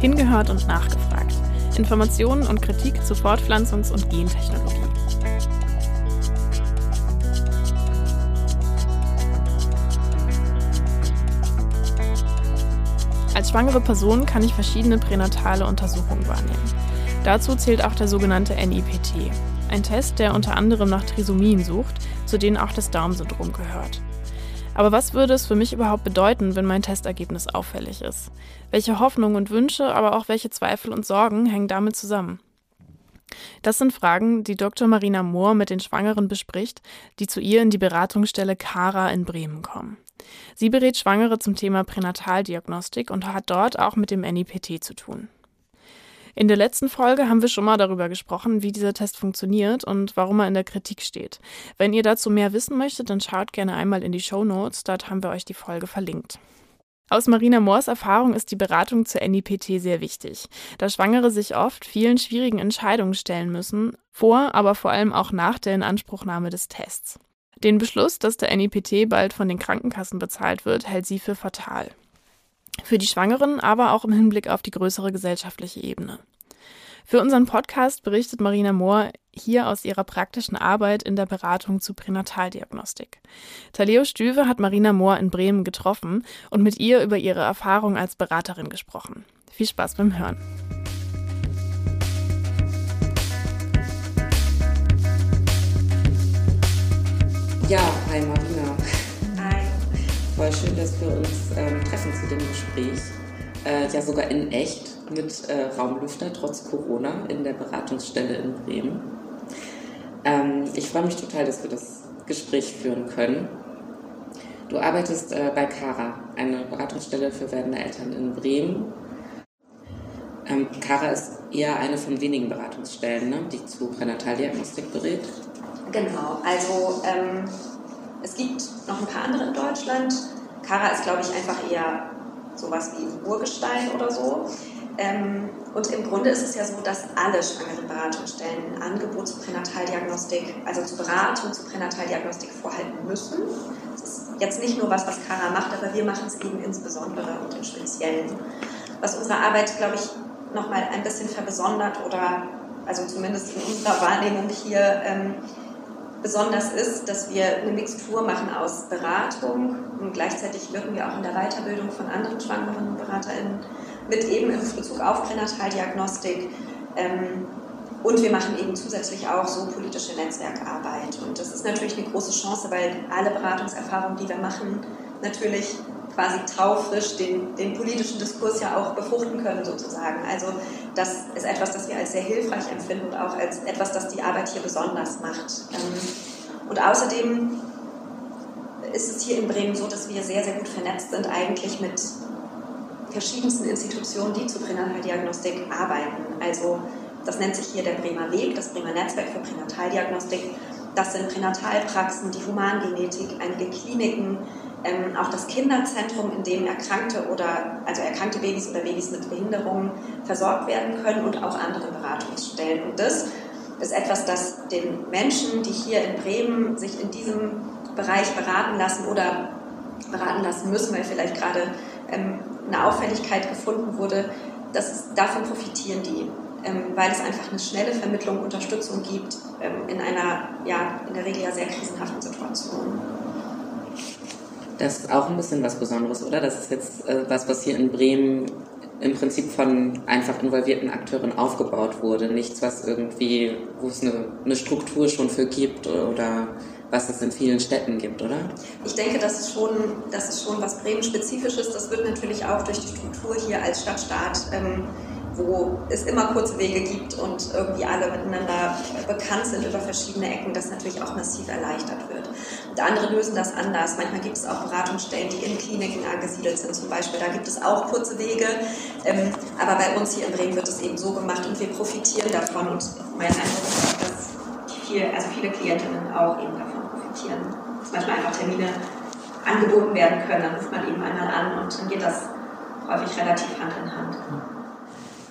Hingehört und nachgefragt. Informationen und Kritik zu Fortpflanzungs- und Gentechnologie. Als schwangere Person kann ich verschiedene pränatale Untersuchungen wahrnehmen. Dazu zählt auch der sogenannte NIPT, ein Test, der unter anderem nach Trisomien sucht, zu denen auch das Down-Syndrom gehört. Aber was würde es für mich überhaupt bedeuten, wenn mein Testergebnis auffällig ist? Welche Hoffnungen und Wünsche, aber auch welche Zweifel und Sorgen hängen damit zusammen? Das sind Fragen, die Dr. Marina Mohr mit den Schwangeren bespricht, die zu ihr in die Beratungsstelle Cara in Bremen kommen. Sie berät Schwangere zum Thema Pränataldiagnostik und hat dort auch mit dem NIPT zu tun. In der letzten Folge haben wir schon mal darüber gesprochen, wie dieser Test funktioniert und warum er in der Kritik steht. Wenn ihr dazu mehr wissen möchtet, dann schaut gerne einmal in die Show Notes, dort haben wir euch die Folge verlinkt. Aus Marina Moors Erfahrung ist die Beratung zur NIPT sehr wichtig, da Schwangere sich oft vielen schwierigen Entscheidungen stellen müssen, vor, aber vor allem auch nach der Inanspruchnahme des Tests. Den Beschluss, dass der NIPT bald von den Krankenkassen bezahlt wird, hält sie für fatal. Für die Schwangeren, aber auch im Hinblick auf die größere gesellschaftliche Ebene. Für unseren Podcast berichtet Marina Mohr hier aus ihrer praktischen Arbeit in der Beratung zu Pränataldiagnostik. Taleo Stüwe hat Marina Mohr in Bremen getroffen und mit ihr über ihre Erfahrung als Beraterin gesprochen. Viel Spaß beim Hören. Ja, hi Marina. Hi. Voll schön, dass wir uns ähm, treffen zu dem Gespräch. Äh, ja, sogar in echt mit äh, Raumlüfter trotz Corona in der Beratungsstelle in Bremen. Ähm, ich freue mich total, dass wir das Gespräch führen können. Du arbeitest äh, bei Cara, eine Beratungsstelle für werdende Eltern in Bremen. Ähm, Cara ist eher eine von wenigen Beratungsstellen, ne, die zu Pränataldiagnostik berät. Genau, also ähm, es gibt noch ein paar andere in Deutschland. Kara ist, glaube ich, einfach eher sowas wie Urgestein oder so. Ähm, und im Grunde ist es ja so, dass alle schwangeren Beratungsstellen ein Angebot zur Pränataldiagnostik, also zur Beratung zur Pränataldiagnostik vorhalten müssen. Das ist jetzt nicht nur was, was Kara macht, aber wir machen es eben insbesondere und im Speziellen. Was unsere Arbeit, glaube ich, nochmal ein bisschen verbesondert oder also zumindest in unserer Wahrnehmung hier ähm, besonders ist, dass wir eine Mixtur machen aus Beratung und gleichzeitig wirken wir auch in der Weiterbildung von anderen Schwangeren BeraterInnen mit eben in Bezug auf Pränataldiagnostik. Ähm, und wir machen eben zusätzlich auch so politische Netzwerkarbeit. Und das ist natürlich eine große Chance, weil alle Beratungserfahrungen, die wir machen, natürlich quasi taufrisch den, den politischen Diskurs ja auch befruchten können sozusagen. Also das ist etwas, das wir als sehr hilfreich empfinden und auch als etwas, das die Arbeit hier besonders macht. Ähm, und außerdem ist es hier in Bremen so, dass wir sehr, sehr gut vernetzt sind eigentlich mit verschiedensten Institutionen, die zur Pränataldiagnostik arbeiten. Also das nennt sich hier der Bremer Weg, das Bremer Netzwerk für Pränataldiagnostik. Das sind Pränatalpraxen, die Humangenetik, einige Kliniken, ähm, auch das Kinderzentrum, in dem erkrankte oder also erkrankte Babys oder Babys mit Behinderungen versorgt werden können und auch andere Beratungsstellen. Und das ist etwas, das den Menschen, die hier in Bremen sich in diesem Bereich beraten lassen oder beraten lassen müssen, weil vielleicht gerade ähm, eine Auffälligkeit gefunden wurde, dass davon profitieren die, ähm, weil es einfach eine schnelle Vermittlung, Unterstützung gibt ähm, in einer, ja, in der Regel ja sehr krisenhaften Situation. Das ist auch ein bisschen was Besonderes, oder? Das ist jetzt äh, was, was hier in Bremen im Prinzip von einfach involvierten Akteuren aufgebaut wurde. Nichts, was irgendwie, wo es eine, eine Struktur schon für gibt oder was es in vielen Städten gibt, oder? Ich denke, das ist schon, das ist schon was Bremen-spezifisches. Das wird natürlich auch durch die Struktur hier als Stadtstaat ähm, wo es immer kurze Wege gibt und irgendwie alle miteinander bekannt sind über verschiedene Ecken, das natürlich auch massiv erleichtert wird. Und andere lösen das anders. Manchmal gibt es auch Beratungsstellen, die in Kliniken angesiedelt sind zum Beispiel. Da gibt es auch kurze Wege. Ähm, aber bei uns hier in Bremen wird es eben so gemacht und wir profitieren davon. Und mein Eindruck ist, dass viel, also viele Klientinnen auch eben davon profitieren. Dass manchmal einfach Termine angeboten werden können. Dann ruft man eben einmal an und dann geht das häufig relativ Hand in Hand.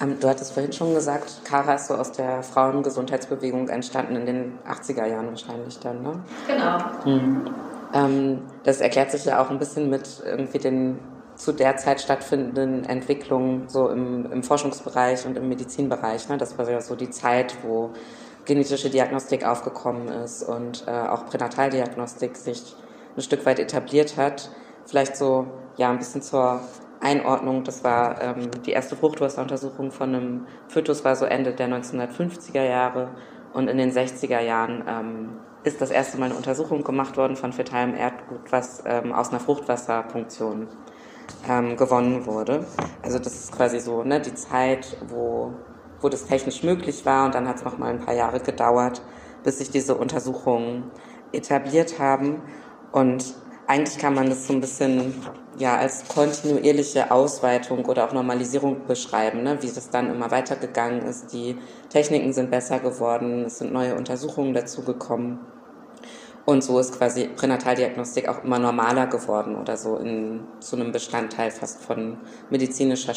Ähm, du hattest vorhin schon gesagt, Kara ist so aus der Frauengesundheitsbewegung entstanden in den 80er Jahren wahrscheinlich dann, ne? Genau. Mhm. Ähm, das erklärt sich ja auch ein bisschen mit irgendwie den zu der Zeit stattfindenden Entwicklungen so im, im Forschungsbereich und im Medizinbereich. Ne? Das war ja so die Zeit, wo genetische Diagnostik aufgekommen ist und äh, auch Pränataldiagnostik sich ein Stück weit etabliert hat. Vielleicht so ja ein bisschen zur Einordnung. Das war ähm, die erste Fruchtwasseruntersuchung von einem Fötus war so Ende der 1950er Jahre und in den 60er Jahren ähm, ist das erste Mal eine Untersuchung gemacht worden von fetalem Erdgut, was ähm, aus einer Fruchtwasserpunktion ähm, gewonnen wurde. Also das ist quasi so ne, die Zeit, wo, wo das technisch möglich war und dann hat es noch mal ein paar Jahre gedauert, bis sich diese Untersuchungen etabliert haben und eigentlich kann man das so ein bisschen ja als kontinuierliche Ausweitung oder auch Normalisierung beschreiben, ne? wie das dann immer weitergegangen ist. Die Techniken sind besser geworden, es sind neue Untersuchungen dazugekommen. Und so ist quasi Pränataldiagnostik auch immer normaler geworden oder so in, zu einem Bestandteil fast von medizinischer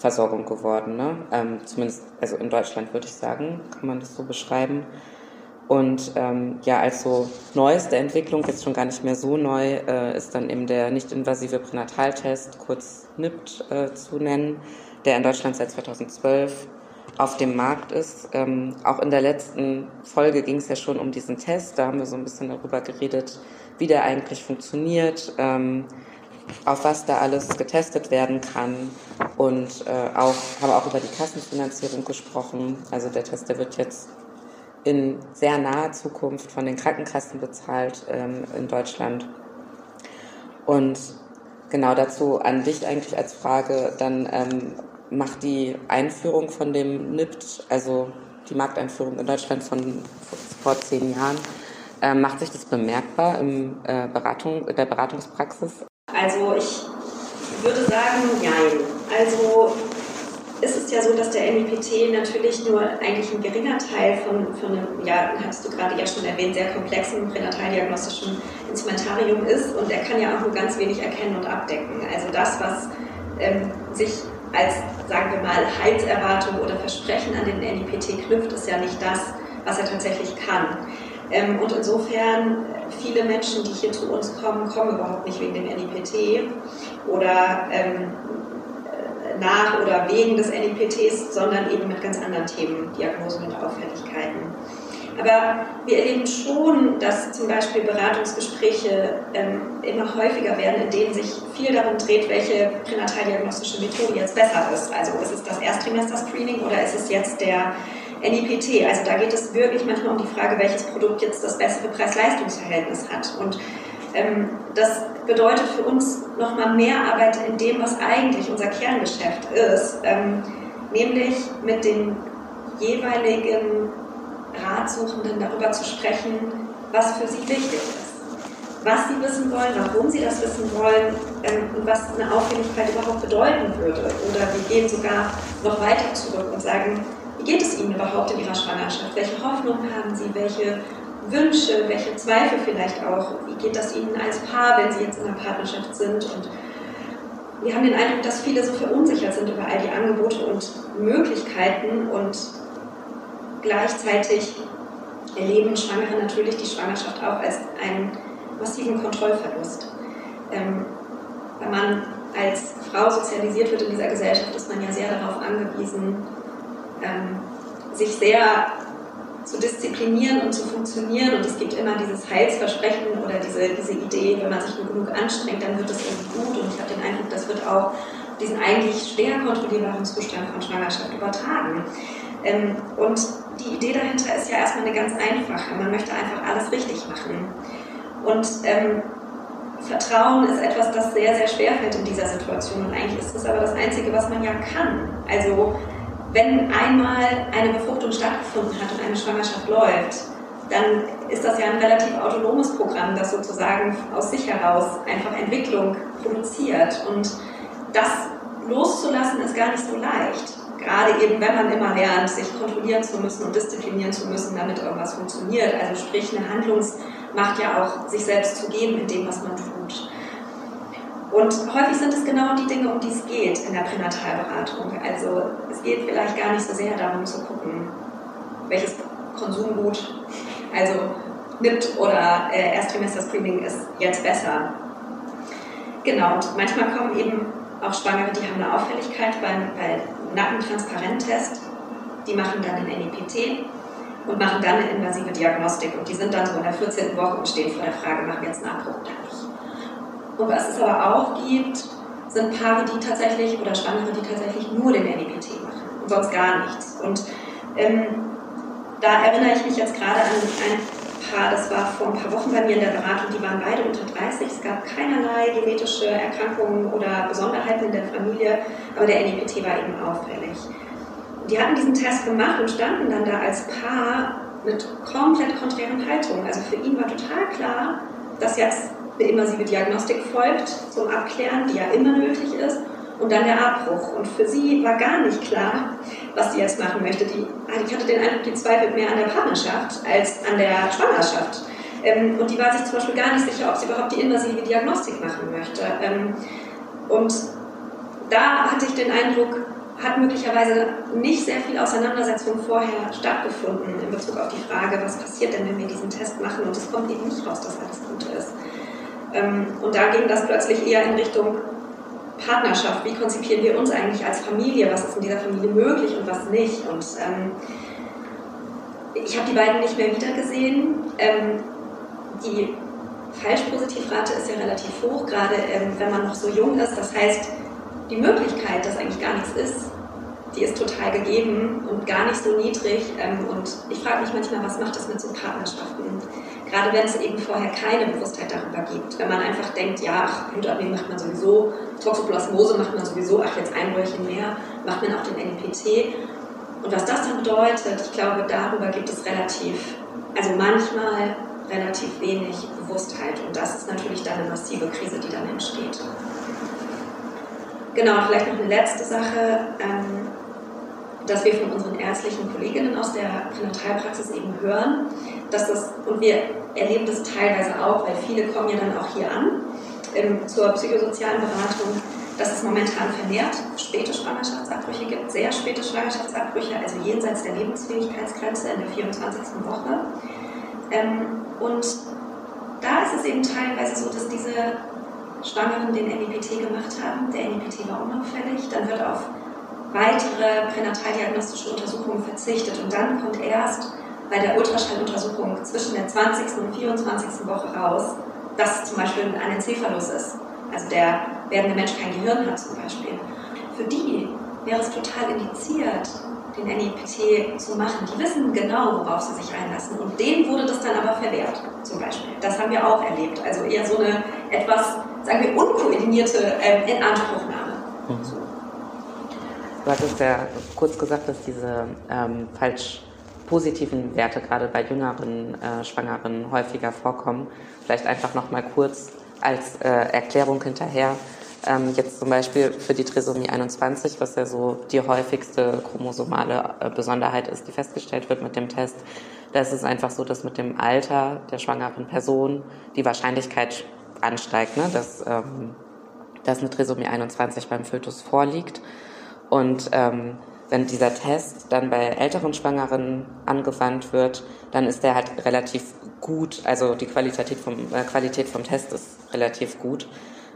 Schwangerschaftsversorgung geworden. Ne? Ähm, zumindest, also in Deutschland würde ich sagen, kann man das so beschreiben. Und ähm, ja, als so neueste Entwicklung, jetzt schon gar nicht mehr so neu, äh, ist dann eben der nicht-invasive Pränataltest, kurz NIPT äh, zu nennen, der in Deutschland seit 2012 auf dem Markt ist. Ähm, auch in der letzten Folge ging es ja schon um diesen Test. Da haben wir so ein bisschen darüber geredet, wie der eigentlich funktioniert, ähm, auf was da alles getestet werden kann und äh, auch haben auch über die Kassenfinanzierung gesprochen. Also der Test, der wird jetzt in sehr naher Zukunft von den Krankenkassen bezahlt ähm, in Deutschland. Und genau dazu an dich eigentlich als Frage, dann ähm, macht die Einführung von dem NIPT, also die Markteinführung in Deutschland von vor zehn Jahren, äh, macht sich das bemerkbar im, äh, Beratung, in der Beratungspraxis? Also ich würde sagen, nein. Also ist es ja so, dass der MIPT natürlich nur eigentlich ein geringer Teil von, von einem, ja, hast du gerade ja schon erwähnt, sehr komplexen pränataldiagnostischen Instrumentarium ist und er kann ja auch nur ganz wenig erkennen und abdecken. Also das, was ähm, sich als, sagen wir mal, Heilserwartung oder Versprechen an den NIPT knüpft, ist ja nicht das, was er tatsächlich kann. Ähm, und insofern, viele Menschen, die hier zu uns kommen, kommen überhaupt nicht wegen dem NIPT oder ähm, nach oder wegen des NIPTs, sondern eben mit ganz anderen Themen, Diagnosen und Auffälligkeiten. Aber wir erleben schon, dass zum Beispiel Beratungsgespräche ähm, immer häufiger werden, in denen sich viel darum dreht, welche pränataldiagnostische Methode jetzt besser ist. Also ist es das Erstrimester-Screening oder ist es jetzt der NIPT? Also da geht es wirklich manchmal um die Frage, welches Produkt jetzt das bessere Preis-Leistungs-Verhältnis hat. Und ähm, das bedeutet für uns nochmal mehr Arbeit in dem, was eigentlich unser Kerngeschäft ist, ähm, nämlich mit den jeweiligen Ratsuchenden darüber zu sprechen, was für sie wichtig ist, was sie wissen wollen, warum sie das wissen wollen ähm, und was eine Auffälligkeit überhaupt bedeuten würde. Oder wir gehen sogar noch weiter zurück und sagen, wie geht es Ihnen überhaupt in Ihrer Schwangerschaft? Welche Hoffnungen haben Sie? Welche Wünsche, welche Zweifel vielleicht auch. Wie geht das Ihnen als Paar, wenn Sie jetzt in einer Partnerschaft sind? Und wir haben den Eindruck, dass viele so verunsichert sind über all die Angebote und Möglichkeiten und gleichzeitig erleben Schwangere natürlich die Schwangerschaft auch als einen massiven Kontrollverlust. Ähm, wenn man als Frau sozialisiert wird in dieser Gesellschaft, ist man ja sehr darauf angewiesen, ähm, sich sehr zu disziplinieren und zu funktionieren. Und es gibt immer dieses Heilsversprechen oder diese, diese Idee, wenn man sich nur genug anstrengt, dann wird es irgendwie gut. Und ich habe den Eindruck, das wird auch diesen eigentlich schwer kontrollierbaren Zustand von Schwangerschaft übertragen. Ähm, und die Idee dahinter ist ja erstmal eine ganz einfache. Man möchte einfach alles richtig machen. Und ähm, Vertrauen ist etwas, das sehr, sehr schwer fällt in dieser Situation. Und eigentlich ist es aber das Einzige, was man ja kann. Also wenn einmal eine Befruchtung stattgefunden hat und eine Schwangerschaft läuft, dann ist das ja ein relativ autonomes Programm, das sozusagen aus sich heraus einfach Entwicklung produziert. Und das loszulassen ist gar nicht so leicht. Gerade eben, wenn man immer lernt, sich kontrollieren zu müssen und disziplinieren zu müssen, damit irgendwas funktioniert. Also sprich, eine Handlungsmacht ja auch sich selbst zu geben in dem, was man tut. Und häufig sind es genau die Dinge, um die es geht in der Pränatalberatung. Also es geht vielleicht gar nicht so sehr darum zu gucken, welches Konsumgut, also NIPT oder äh, Erstrimester-Screening ist jetzt besser. Genau, und manchmal kommen eben auch Schwangere, die haben eine Auffälligkeit beim, bei Nackentransparenttest. Die machen dann den NIPT und machen dann eine invasive Diagnostik. Und die sind dann so in der 14. Woche und stehen vor der Frage, machen wir jetzt einen Abbruch. Und was es aber auch gibt, sind Paare, die tatsächlich, oder Schwangere, die tatsächlich nur den NIPT machen und sonst gar nichts. Und ähm, da erinnere ich mich jetzt gerade an ein Paar, das war vor ein paar Wochen bei mir in der Beratung, die waren beide unter 30, es gab keinerlei genetische Erkrankungen oder Besonderheiten in der Familie, aber der NIPT war eben auffällig. Die hatten diesen Test gemacht und standen dann da als Paar mit komplett konträren Haltungen. Also für ihn war total klar, dass jetzt eine invasive Diagnostik folgt zum Abklären, die ja immer nötig ist, und dann der Abbruch. Und für sie war gar nicht klar, was sie jetzt machen möchte. Die, ah, ich hatte den Eindruck, die zweifelt mehr an der Partnerschaft als an der Schwangerschaft. Ähm, und die war sich zum Beispiel gar nicht sicher, ob sie überhaupt die invasive Diagnostik machen möchte. Ähm, und da hatte ich den Eindruck, hat möglicherweise nicht sehr viel Auseinandersetzung vorher stattgefunden in Bezug auf die Frage, was passiert denn, wenn wir diesen Test machen und es kommt eben nicht raus, dass alles gut ist. Ähm, und da ging das plötzlich eher in Richtung Partnerschaft. Wie konzipieren wir uns eigentlich als Familie? Was ist in dieser Familie möglich und was nicht? Und ähm, ich habe die beiden nicht mehr wiedergesehen. Ähm, die Falschpositivrate ist ja relativ hoch, gerade ähm, wenn man noch so jung ist. Das heißt, die Möglichkeit, dass eigentlich gar nichts ist, die ist total gegeben und gar nicht so niedrig. Ähm, und ich frage mich manchmal, was macht das mit so Partnerschaften? Gerade wenn es eben vorher keine Bewusstheit darüber gibt. Wenn man einfach denkt, ja, ach, Blutabnehmen macht man sowieso, Toxoplasmose macht man sowieso, ach, jetzt ein Röhrchen mehr, macht man auch den NIPT. Und was das dann bedeutet, ich glaube, darüber gibt es relativ, also manchmal relativ wenig Bewusstheit. Und das ist natürlich dann eine massive Krise, die dann entsteht. Genau, vielleicht noch eine letzte Sache. Ähm, dass wir von unseren ärztlichen Kolleginnen aus der Pränatalpraxis eben hören, dass das, und wir erleben das teilweise auch, weil viele kommen ja dann auch hier an ähm, zur psychosozialen Beratung, dass es momentan vermehrt späte Schwangerschaftsabbrüche gibt, sehr späte Schwangerschaftsabbrüche, also jenseits der Lebensfähigkeitsgrenze in der 24. Woche. Ähm, und da ist es eben teilweise so, dass diese Schwangeren den NIPT gemacht haben. Der NIPT war unauffällig, dann wird auf weitere pränataldiagnostische Untersuchungen verzichtet. Und dann kommt erst bei der Ultraschalluntersuchung zwischen der 20. und 24. Woche raus, dass zum Beispiel ein Enzephalus ist. Also der werdende Mensch kein Gehirn hat zum Beispiel. Für die wäre es total indiziert, den NIPT zu machen. Die wissen genau, worauf sie sich einlassen. Und denen wurde das dann aber verwehrt, zum Beispiel. Das haben wir auch erlebt. Also eher so eine etwas, sagen wir, unkoordinierte äh, Inanspruchnahme. Mhm. Du hattest ja kurz gesagt, dass diese ähm, falsch positiven Werte gerade bei jüngeren äh, Schwangeren häufiger vorkommen. Vielleicht einfach noch mal kurz als äh, Erklärung hinterher. Ähm, jetzt zum Beispiel für die Trisomie 21, was ja so die häufigste chromosomale äh, Besonderheit ist, die festgestellt wird mit dem Test, da ist es einfach so, dass mit dem Alter der schwangeren Person die Wahrscheinlichkeit ansteigt, ne, dass, ähm, dass eine Trisomie 21 beim Fötus vorliegt. Und ähm, wenn dieser Test dann bei älteren Schwangeren angewandt wird, dann ist der halt relativ gut, also die Qualität vom, äh, Qualität vom Test ist relativ gut.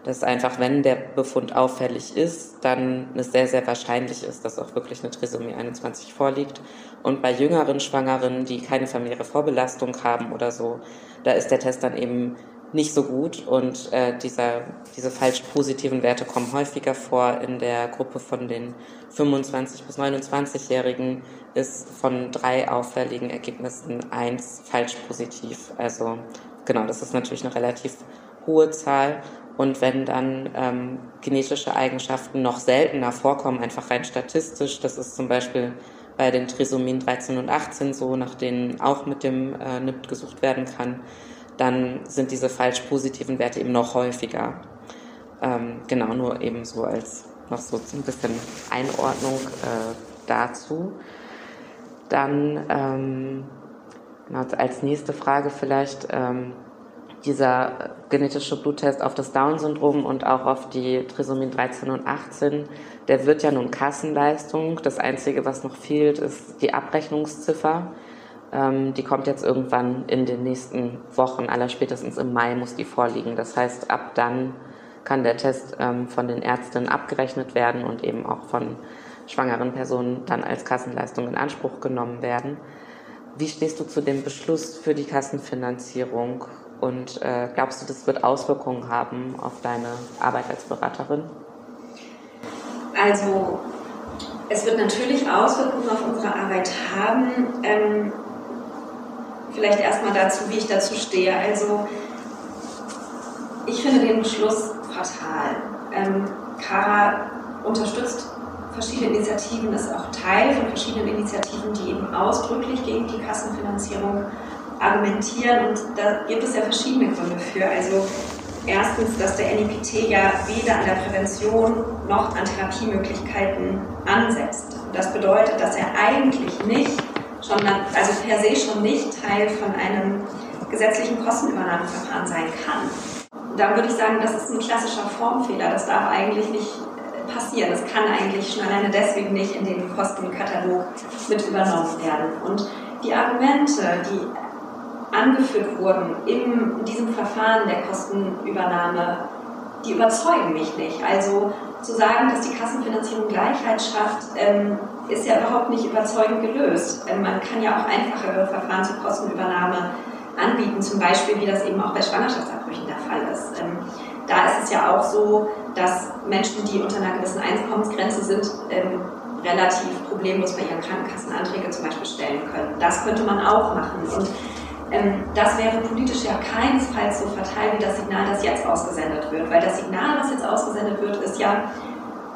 Das ist einfach, wenn der Befund auffällig ist, dann es sehr, sehr wahrscheinlich ist, dass auch wirklich eine Trisomie 21 vorliegt. Und bei jüngeren Schwangeren, die keine familiäre Vorbelastung haben oder so, da ist der Test dann eben nicht so gut und äh, dieser, diese falsch positiven Werte kommen häufiger vor. In der Gruppe von den 25 bis 29-Jährigen ist von drei auffälligen Ergebnissen eins falsch positiv. Also genau, das ist natürlich eine relativ hohe Zahl. Und wenn dann ähm, genetische Eigenschaften noch seltener vorkommen, einfach rein statistisch, das ist zum Beispiel bei den Trisomien 13 und 18 so, nach denen auch mit dem äh, NIPT gesucht werden kann, dann sind diese falsch positiven Werte eben noch häufiger. Ähm, genau, nur eben so als noch so ein bisschen Einordnung äh, dazu. Dann ähm, genau, als nächste Frage vielleicht ähm, dieser genetische Bluttest auf das Down-Syndrom und auch auf die Trisomien 13 und 18, der wird ja nun Kassenleistung. Das Einzige, was noch fehlt, ist die Abrechnungsziffer. Ähm, die kommt jetzt irgendwann in den nächsten Wochen, aller spätestens im Mai muss die vorliegen. Das heißt, ab dann kann der Test ähm, von den Ärzten abgerechnet werden und eben auch von schwangeren Personen dann als Kassenleistung in Anspruch genommen werden. Wie stehst du zu dem Beschluss für die Kassenfinanzierung und äh, glaubst du, das wird Auswirkungen haben auf deine Arbeit als Beraterin? Also es wird natürlich Auswirkungen auf unsere Arbeit haben. Ähm, vielleicht erstmal dazu, wie ich dazu stehe. Also ich finde den Beschluss fatal. Ähm, Kara unterstützt verschiedene Initiativen, ist auch Teil von verschiedenen Initiativen, die eben ausdrücklich gegen die Kassenfinanzierung argumentieren. Und da gibt es ja verschiedene Gründe für. Also erstens, dass der NIPT ja weder an der Prävention noch an Therapiemöglichkeiten ansetzt. Das bedeutet, dass er eigentlich nicht schon, also per se schon nicht Teil von einem gesetzlichen Kostenübernahmeverfahren sein kann. Da würde ich sagen, das ist ein klassischer Formfehler. Das darf eigentlich nicht passieren. Das kann eigentlich schon alleine deswegen nicht in den Kostenkatalog mit übernommen werden. Und die Argumente, die angeführt wurden in diesem Verfahren der Kostenübernahme, die überzeugen mich nicht. Also zu sagen, dass die Kassenfinanzierung Gleichheit schafft, ähm, ist ja überhaupt nicht überzeugend gelöst. Ähm, man kann ja auch einfachere Verfahren zur Kostenübernahme anbieten, zum Beispiel wie das eben auch bei Schwangerschaftsabbrüchen der Fall ist. Ähm, da ist es ja auch so, dass Menschen, die unter einer gewissen Einkommensgrenze sind, ähm, relativ problemlos bei ihren Krankenkassenanträge zum Beispiel stellen können. Das könnte man auch machen. Und das wäre politisch ja keinesfalls so fatal wie das Signal, das jetzt ausgesendet wird. Weil das Signal, das jetzt ausgesendet wird, ist ja,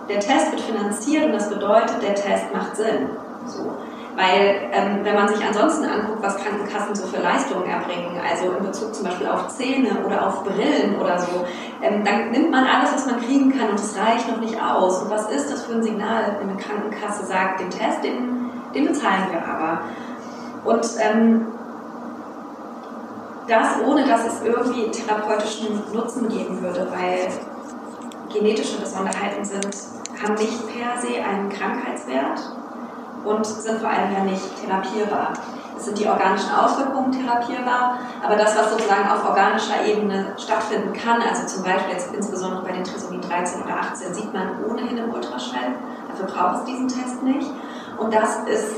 der Test wird finanziert und das bedeutet, der Test macht Sinn. So. Weil ähm, wenn man sich ansonsten anguckt, was Krankenkassen so für Leistungen erbringen, also in Bezug zum Beispiel auf Zähne oder auf Brillen oder so, ähm, dann nimmt man alles, was man kriegen kann und es reicht noch nicht aus. Und was ist das für ein Signal, wenn eine Krankenkasse sagt, den Test, den, den bezahlen wir aber. Und ähm, das ohne, dass es irgendwie therapeutischen Nutzen geben würde, weil genetische Besonderheiten sind, haben nicht per se einen Krankheitswert und sind vor allem ja nicht therapierbar. Es sind die organischen Auswirkungen therapierbar, aber das, was sozusagen auf organischer Ebene stattfinden kann, also zum Beispiel jetzt insbesondere bei den Trisomie 13 oder 18, sieht man ohnehin im Ultraschall. Dafür braucht es diesen Test nicht. Und das ist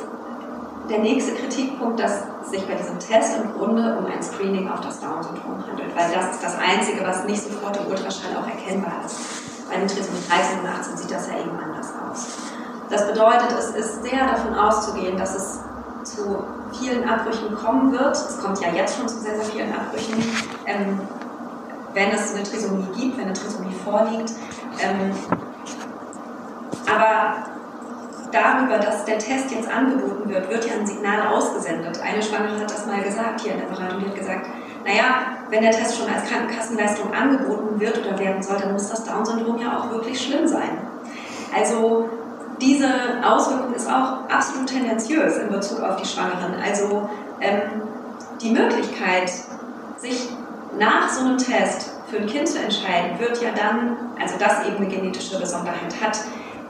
der nächste Kritikpunkt, dass sich bei diesem Test im Grunde um ein Screening auf das Down-Syndrom handelt, weil das ist das Einzige, was nicht sofort im Ultraschall auch erkennbar ist. Bei den Trisomie 13 und 18 sieht das ja eben anders aus. Das bedeutet, es ist sehr davon auszugehen, dass es zu vielen Abbrüchen kommen wird. Es kommt ja jetzt schon zu sehr, sehr vielen Abbrüchen, ähm, wenn es eine Trisomie gibt, wenn eine Trisomie vorliegt. Ähm, aber darüber, dass der Test jetzt angeboten wird, wird ja ein Signal ausgesendet. Eine Schwangere hat das mal gesagt hier in der Beratung, die hat gesagt, naja, wenn der Test schon als Krankenkassenleistung angeboten wird oder werden soll, dann muss das Down-Syndrom ja auch wirklich schlimm sein. Also diese Auswirkung ist auch absolut tendenziös in Bezug auf die Schwangeren. Also ähm, die Möglichkeit, sich nach so einem Test für ein Kind zu entscheiden, wird ja dann, also das eben eine genetische Besonderheit hat,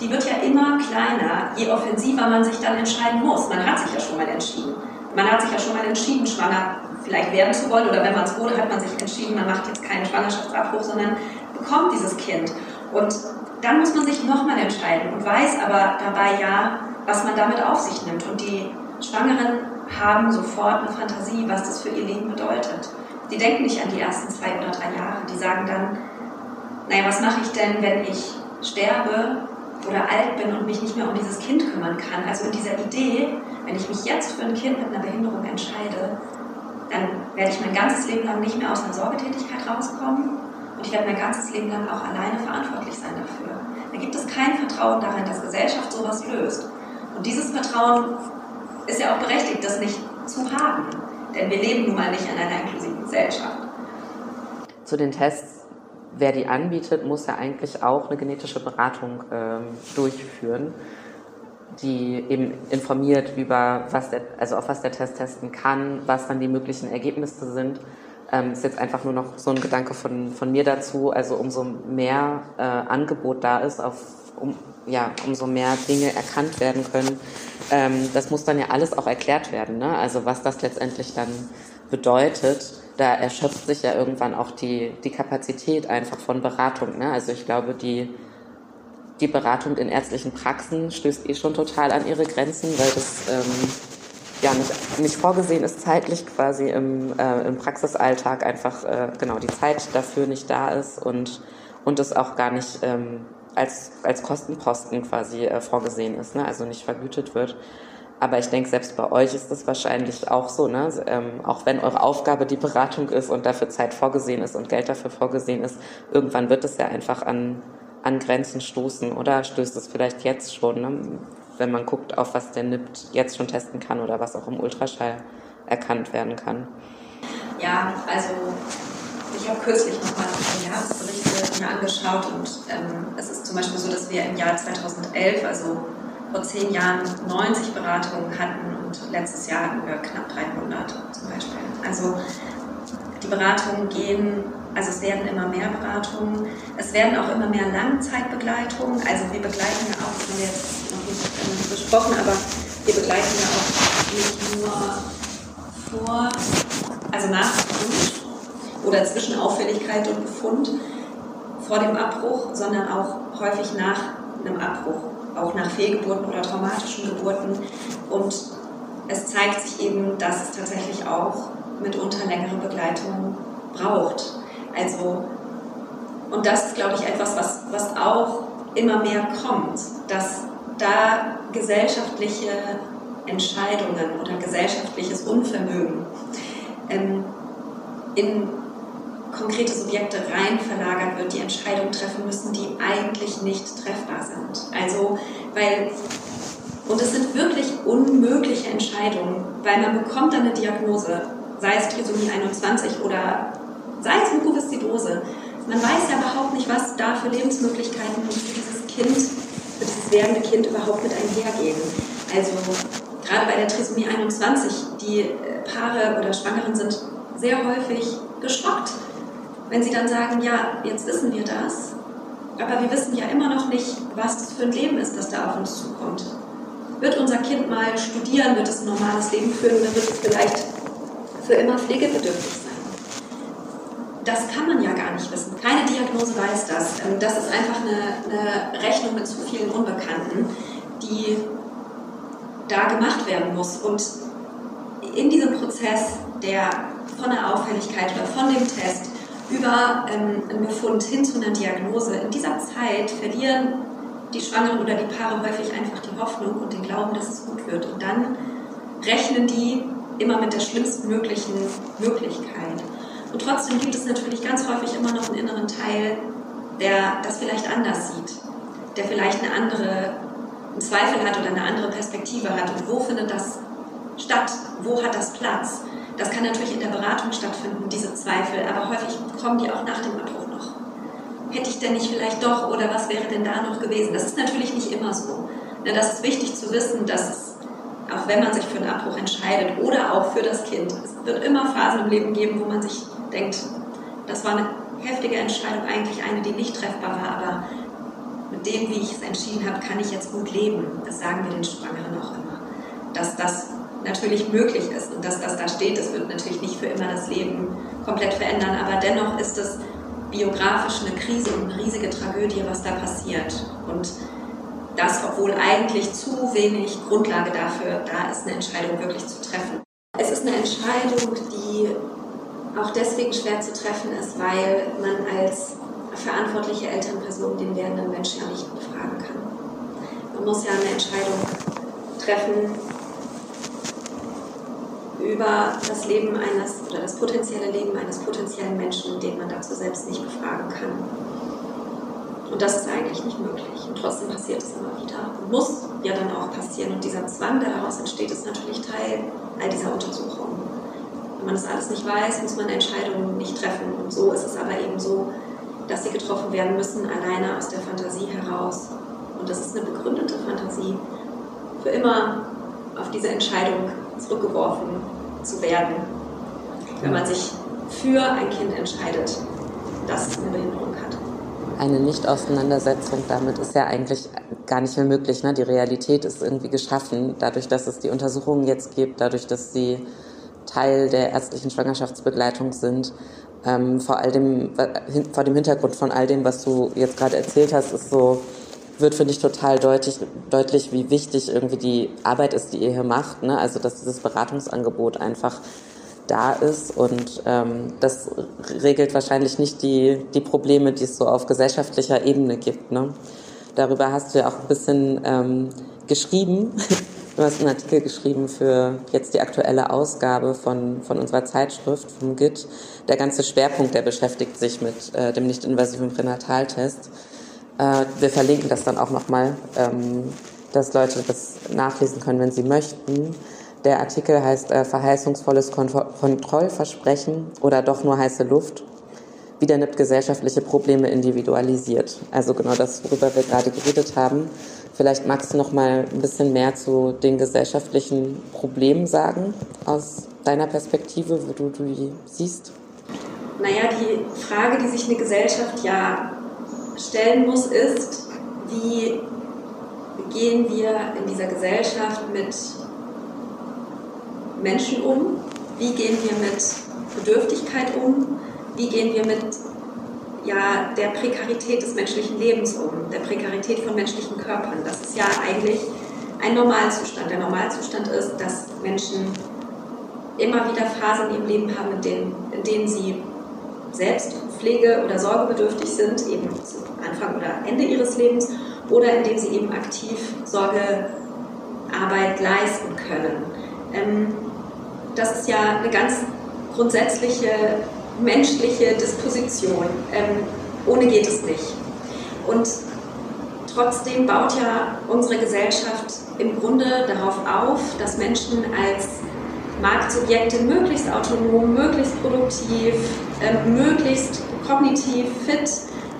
die wird ja immer kleiner, je offensiver man sich dann entscheiden muss. Man hat sich ja schon mal entschieden. Man hat sich ja schon mal entschieden, schwanger vielleicht werden zu wollen oder wenn man es wurde, hat man sich entschieden, man macht jetzt keinen Schwangerschaftsabbruch, sondern bekommt dieses Kind. Und dann muss man sich nochmal entscheiden und weiß aber dabei ja, was man damit auf sich nimmt. Und die Schwangeren haben sofort eine Fantasie, was das für ihr Leben bedeutet. Die denken nicht an die ersten zwei oder drei Jahre. Die sagen dann, naja, was mache ich denn, wenn ich sterbe oder alt bin und mich nicht mehr um dieses Kind kümmern kann. Also in dieser Idee, wenn ich mich jetzt für ein Kind mit einer Behinderung entscheide, dann werde ich mein ganzes Leben lang nicht mehr aus einer Sorgetätigkeit rauskommen und ich werde mein ganzes Leben lang auch alleine verantwortlich sein dafür. Da gibt es kein Vertrauen darin, dass Gesellschaft sowas löst. Und dieses Vertrauen ist ja auch berechtigt, das nicht zu haben. Denn wir leben nun mal nicht in einer inklusiven Gesellschaft. Zu den Tests wer die anbietet, muss ja eigentlich auch eine genetische Beratung ähm, durchführen, die eben informiert über was der, also auf was der Test testen kann, was dann die möglichen Ergebnisse sind. Ähm, ist jetzt einfach nur noch so ein Gedanke von, von mir dazu. Also umso mehr äh, Angebot da ist, auf, um, ja, umso mehr Dinge erkannt werden können. Ähm, das muss dann ja alles auch erklärt werden. Ne? Also was das letztendlich dann bedeutet da erschöpft sich ja irgendwann auch die, die Kapazität einfach von Beratung. Ne? Also ich glaube, die, die Beratung in ärztlichen Praxen stößt eh schon total an ihre Grenzen, weil das ähm, ja nicht, nicht vorgesehen ist, zeitlich quasi im, äh, im Praxisalltag einfach äh, genau die Zeit dafür nicht da ist und, und es auch gar nicht ähm, als, als Kostenposten quasi äh, vorgesehen ist, ne? also nicht vergütet wird. Aber ich denke, selbst bei euch ist das wahrscheinlich auch so, ne? Ähm, auch wenn eure Aufgabe die Beratung ist und dafür Zeit vorgesehen ist und Geld dafür vorgesehen ist, irgendwann wird es ja einfach an, an Grenzen stoßen oder stößt es vielleicht jetzt schon, ne? wenn man guckt, auf was der NIPT jetzt schon testen kann oder was auch im Ultraschall erkannt werden kann. Ja, also ich habe kürzlich nochmal die Jahresberichte mir angeschaut und ähm, es ist zum Beispiel so, dass wir im Jahr 2011, also vor zehn Jahren 90 Beratungen hatten und letztes Jahr hatten wir knapp 300 zum Beispiel. Also die Beratungen gehen, also es werden immer mehr Beratungen, es werden auch immer mehr Langzeitbegleitungen. Also wir begleiten ja auch, das haben wir jetzt noch nicht besprochen, aber wir begleiten ja auch nicht nur vor, also nach Befund oder zwischen Auffälligkeit und Befund vor dem Abbruch, sondern auch häufig nach einem Abbruch auch nach Fehlgeburten oder traumatischen Geburten. Und es zeigt sich eben, dass es tatsächlich auch mitunter längere Begleitung braucht. Also, und das ist, glaube ich, etwas, was, was auch immer mehr kommt, dass da gesellschaftliche Entscheidungen oder gesellschaftliches Unvermögen ähm, in konkrete Subjekte rein verlagert wird, die Entscheidungen treffen müssen, die eigentlich nicht treffbar sind. Also, weil, und es sind wirklich unmögliche Entscheidungen, weil man bekommt dann eine Diagnose, sei es Trisomie 21 oder sei es Mukoviszidose. Man weiß ja überhaupt nicht, was da für Lebensmöglichkeiten für dieses Kind, für dieses werdende Kind überhaupt mit einhergehen. Also, gerade bei der Trisomie 21, die äh, Paare oder Schwangeren sind sehr häufig geschockt wenn sie dann sagen, ja, jetzt wissen wir das, aber wir wissen ja immer noch nicht, was das für ein Leben ist, das da auf uns zukommt. Wird unser Kind mal studieren, wird es ein normales Leben führen oder wird es vielleicht für immer pflegebedürftig sein? Das kann man ja gar nicht wissen. Keine Diagnose weiß das. Ähm, das ist einfach eine, eine Rechnung mit zu vielen Unbekannten, die da gemacht werden muss. Und in diesem Prozess der von der Auffälligkeit oder von dem Test über ähm, einen Befund hin zu einer Diagnose. In dieser Zeit verlieren die Schwangeren oder die Paare häufig einfach die Hoffnung und den Glauben, dass es gut wird. Und dann rechnen die immer mit der schlimmstmöglichen Möglichkeit. Und trotzdem gibt es natürlich ganz häufig immer noch einen inneren Teil, der das vielleicht anders sieht, der vielleicht eine andere einen Zweifel hat oder eine andere Perspektive hat. Und wo findet das statt? Wo hat das Platz? Das kann natürlich in der Beratung stattfinden, diese Zweifel, aber häufig kommen die auch nach dem Abbruch noch. Hätte ich denn nicht vielleicht doch oder was wäre denn da noch gewesen? Das ist natürlich nicht immer so. Das ist wichtig zu wissen, dass es, auch wenn man sich für einen Abbruch entscheidet oder auch für das Kind, es wird immer Phasen im Leben geben, wo man sich denkt, das war eine heftige Entscheidung, eigentlich eine, die nicht treffbar war, aber mit dem, wie ich es entschieden habe, kann ich jetzt gut leben. Das sagen wir den Schwangeren auch immer. Dass das natürlich möglich ist und dass das da steht, das wird natürlich nicht für immer das Leben komplett verändern, aber dennoch ist es biografisch eine Krise und eine riesige Tragödie, was da passiert. Und das, obwohl eigentlich zu wenig Grundlage dafür da ist, eine Entscheidung wirklich zu treffen. Es ist eine Entscheidung, die auch deswegen schwer zu treffen ist, weil man als verantwortliche Elternperson den werdenden Menschen ja nicht befragen kann. Man muss ja eine Entscheidung treffen, über das Leben eines oder das potenzielle Leben eines potenziellen Menschen, den man dazu selbst nicht befragen kann. Und das ist eigentlich nicht möglich. Und trotzdem passiert es immer wieder und muss ja dann auch passieren. Und dieser Zwang, der daraus entsteht, ist natürlich Teil all dieser Untersuchungen. Wenn man das alles nicht weiß, muss man Entscheidungen nicht treffen. Und so ist es aber eben so, dass sie getroffen werden müssen, alleine aus der Fantasie heraus. Und das ist eine begründete Fantasie, für immer auf diese Entscheidung zurückgeworfen zu werden, wenn man sich für ein Kind entscheidet, das eine Behinderung hat. Eine Nicht-Auseinandersetzung damit ist ja eigentlich gar nicht mehr möglich. Ne? Die Realität ist irgendwie geschaffen, dadurch, dass es die Untersuchungen jetzt gibt, dadurch, dass die Teil der ärztlichen Schwangerschaftsbegleitung sind. Ähm, vor, all dem, vor dem Hintergrund von all dem, was du jetzt gerade erzählt hast, ist so, wird, finde ich, total deutlich, deutlich, wie wichtig irgendwie die Arbeit ist, die ihr hier macht. Ne? Also, dass dieses Beratungsangebot einfach da ist und ähm, das regelt wahrscheinlich nicht die, die Probleme, die es so auf gesellschaftlicher Ebene gibt. Ne? Darüber hast du ja auch ein bisschen ähm, geschrieben. Du hast einen Artikel geschrieben für jetzt die aktuelle Ausgabe von, von unserer Zeitschrift, vom GIT. Der ganze Schwerpunkt, der beschäftigt sich mit äh, dem nicht-invasiven Pränataltest. Äh, wir verlinken das dann auch nochmal, ähm, dass Leute das nachlesen können, wenn sie möchten. Der Artikel heißt äh, Verheißungsvolles Kontrollversprechen oder doch nur heiße Luft. Wieder nimmt gesellschaftliche Probleme individualisiert. Also genau das, worüber wir gerade geredet haben. Vielleicht magst du noch mal ein bisschen mehr zu den gesellschaftlichen Problemen sagen aus deiner Perspektive, wo du die siehst. Naja, die Frage, die sich eine Gesellschaft ja stellen muss, ist, wie gehen wir in dieser Gesellschaft mit Menschen um? Wie gehen wir mit Bedürftigkeit um? Wie gehen wir mit ja, der Prekarität des menschlichen Lebens um, der Prekarität von menschlichen Körpern? Das ist ja eigentlich ein Normalzustand. Der Normalzustand ist, dass Menschen immer wieder Phasen in ihrem Leben haben, in denen, in denen sie selbst pflege- oder sorgebedürftig sind, eben zu Anfang oder Ende ihres Lebens, oder indem sie eben aktiv Sorgearbeit leisten können. Ähm, das ist ja eine ganz grundsätzliche menschliche Disposition. Ähm, ohne geht es nicht. Und trotzdem baut ja unsere Gesellschaft im Grunde darauf auf, dass Menschen als Marktsubjekte möglichst autonom, möglichst produktiv, äh, möglichst kognitiv fit